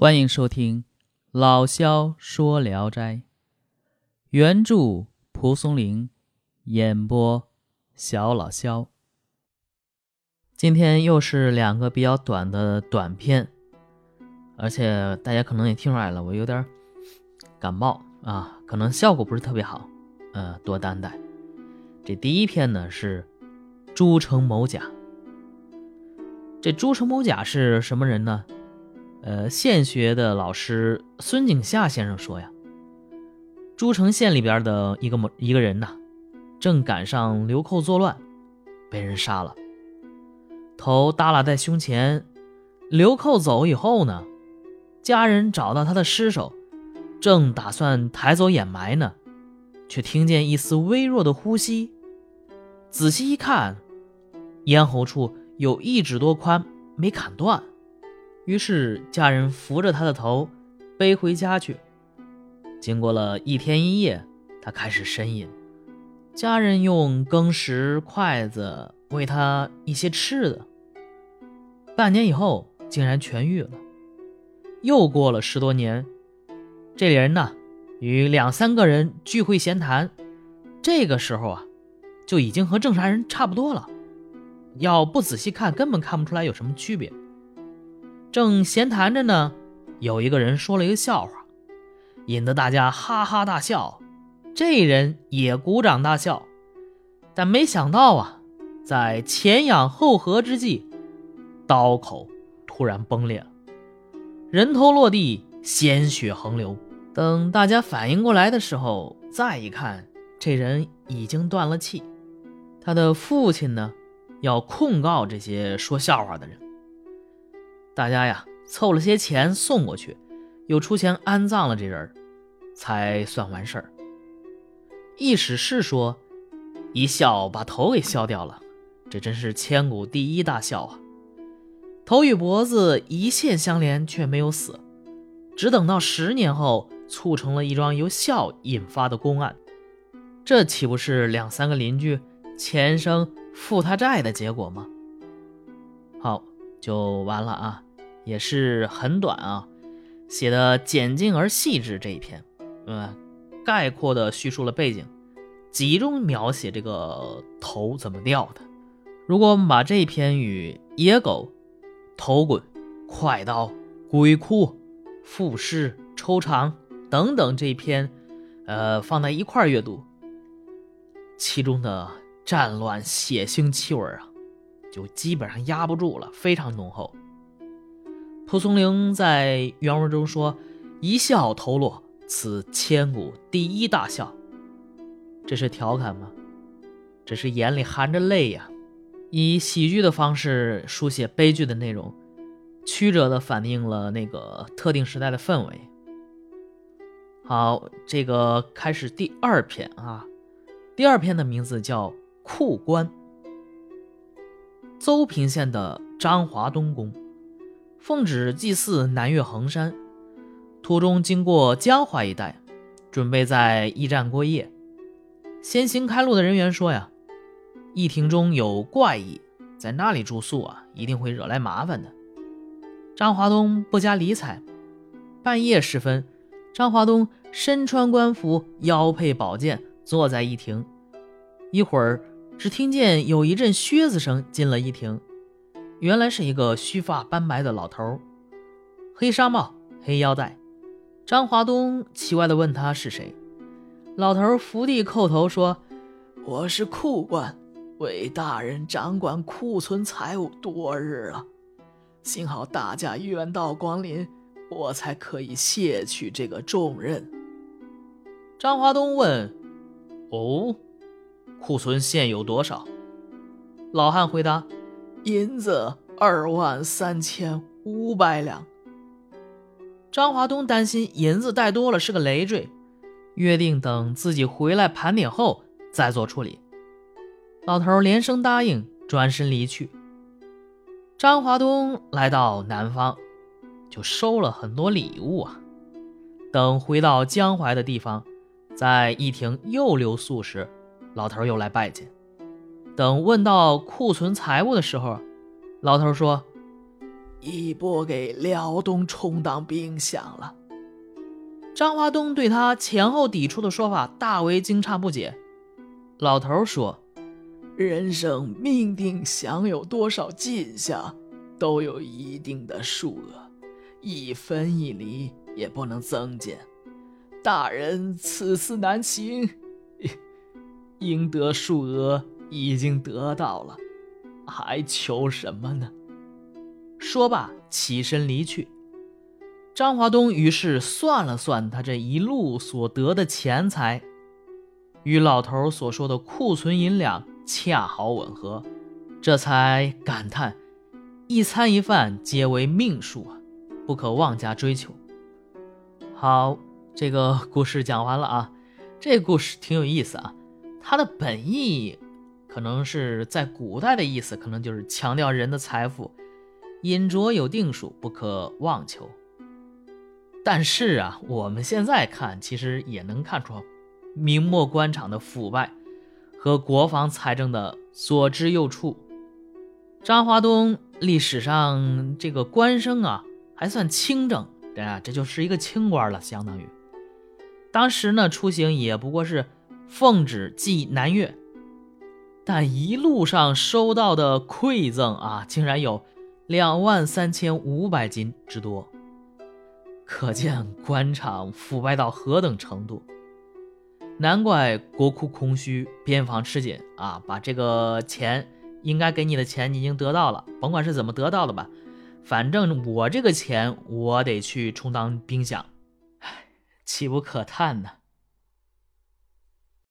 欢迎收听《老萧说聊斋》，原著蒲松龄，演播小老萧。今天又是两个比较短的短片，而且大家可能也听出来了，我有点感冒啊，可能效果不是特别好，呃，多担待。这第一篇呢是朱城某甲，这朱城某甲是什么人呢？呃，县学的老师孙景夏先生说呀，诸城县里边的一个某一个人呐，正赶上流寇作乱，被人杀了，头耷拉在胸前。流寇走以后呢，家人找到他的尸首，正打算抬走掩埋呢，却听见一丝微弱的呼吸。仔细一看，咽喉处有一指多宽，没砍断。于是家人扶着他的头，背回家去。经过了一天一夜，他开始呻吟。家人用羹匙、筷子喂他一些吃的。半年以后，竟然痊愈了。又过了十多年，这人呢，与两三个人聚会闲谈，这个时候啊，就已经和正常人差不多了。要不仔细看，根本看不出来有什么区别。正闲谈着呢，有一个人说了一个笑话，引得大家哈哈大笑。这人也鼓掌大笑，但没想到啊，在前仰后合之际，刀口突然崩裂了，人头落地，鲜血横流。等大家反应过来的时候，再一看，这人已经断了气。他的父亲呢，要控告这些说笑话的人。大家呀，凑了些钱送过去，又出钱安葬了这人，才算完事儿。意史是说，一笑把头给笑掉了，这真是千古第一大笑啊！头与脖子一线相连，却没有死，只等到十年后，促成了一桩由笑引发的公案，这岂不是两三个邻居前生负他债的结果吗？好，就完了啊！也是很短啊，写的简净而细致。这一篇，嗯，概括的叙述了背景，集中描写这个头怎么掉的。如果我们把这一篇与野狗、头滚、快刀、鬼哭、赋诗、抽肠等等这一篇，呃，放在一块阅读，其中的战乱血腥气味啊，就基本上压不住了，非常浓厚。蒲松龄在原文中说：“一笑头落，此千古第一大笑。”这是调侃吗？这是眼里含着泪呀！以喜剧的方式书写悲剧的内容，曲折的反映了那个特定时代的氛围。好，这个开始第二篇啊，第二篇的名字叫《库官》。邹平县的张华东宫。奉旨祭祀南岳衡山，途中经过江淮一带，准备在驿站过夜。先行开路的人员说：“呀，驿亭中有怪异，在那里住宿啊，一定会惹来麻烦的。”张华东不加理睬。半夜时分，张华东身穿官服，腰佩宝剑，坐在驿亭。一会儿，只听见有一阵靴子声进了驿亭。原来是一个须发斑白的老头，黑纱帽、黑腰带。张华东奇怪地问他是谁，老头伏地叩头说：“我是库官，为大人掌管库存财物多日了，幸好大家远道光临，我才可以卸去这个重任。”张华东问：“哦，库存现有多少？”老汉回答。银子二万三千五百两。张华东担心银子带多了是个累赘，约定等自己回来盘点后再做处理。老头连声答应，转身离去。张华东来到南方，就收了很多礼物啊。等回到江淮的地方，在一亭又留宿时，老头又来拜见。等问到库存财物的时候，老头说：“已拨给辽东充当兵饷了。张华东对他前后抵触的说法大为惊诧不解。老头说：“人生命定享有多少进项，都有一定的数额，一分一厘也不能增减。大人此次南行，应得数额已经得到了，还求什么呢？”说罢，起身离去。张华东于是算了算他这一路所得的钱财，与老头所说的库存银两恰好吻合，这才感叹：一餐一饭皆为命数啊，不可妄加追求。好，这个故事讲完了啊，这故事挺有意思啊，它的本意可能是在古代的意思，可能就是强调人的财富，饮酌有定数，不可妄求。但是啊，我们现在看，其实也能看出明末官场的腐败和国防财政的左支右绌。张华东历史上这个官声啊，还算清正，对啊，这就是一个清官了，相当于。当时呢，出行也不过是奉旨寄南岳，但一路上收到的馈赠啊，竟然有两万三千五百斤之多。可见官场腐败到何等程度，难怪国库空虚，边防吃紧啊！把这个钱应该给你的钱，你已经得到了，甭管是怎么得到的吧，反正我这个钱我得去充当兵饷，唉，岂不可叹呢？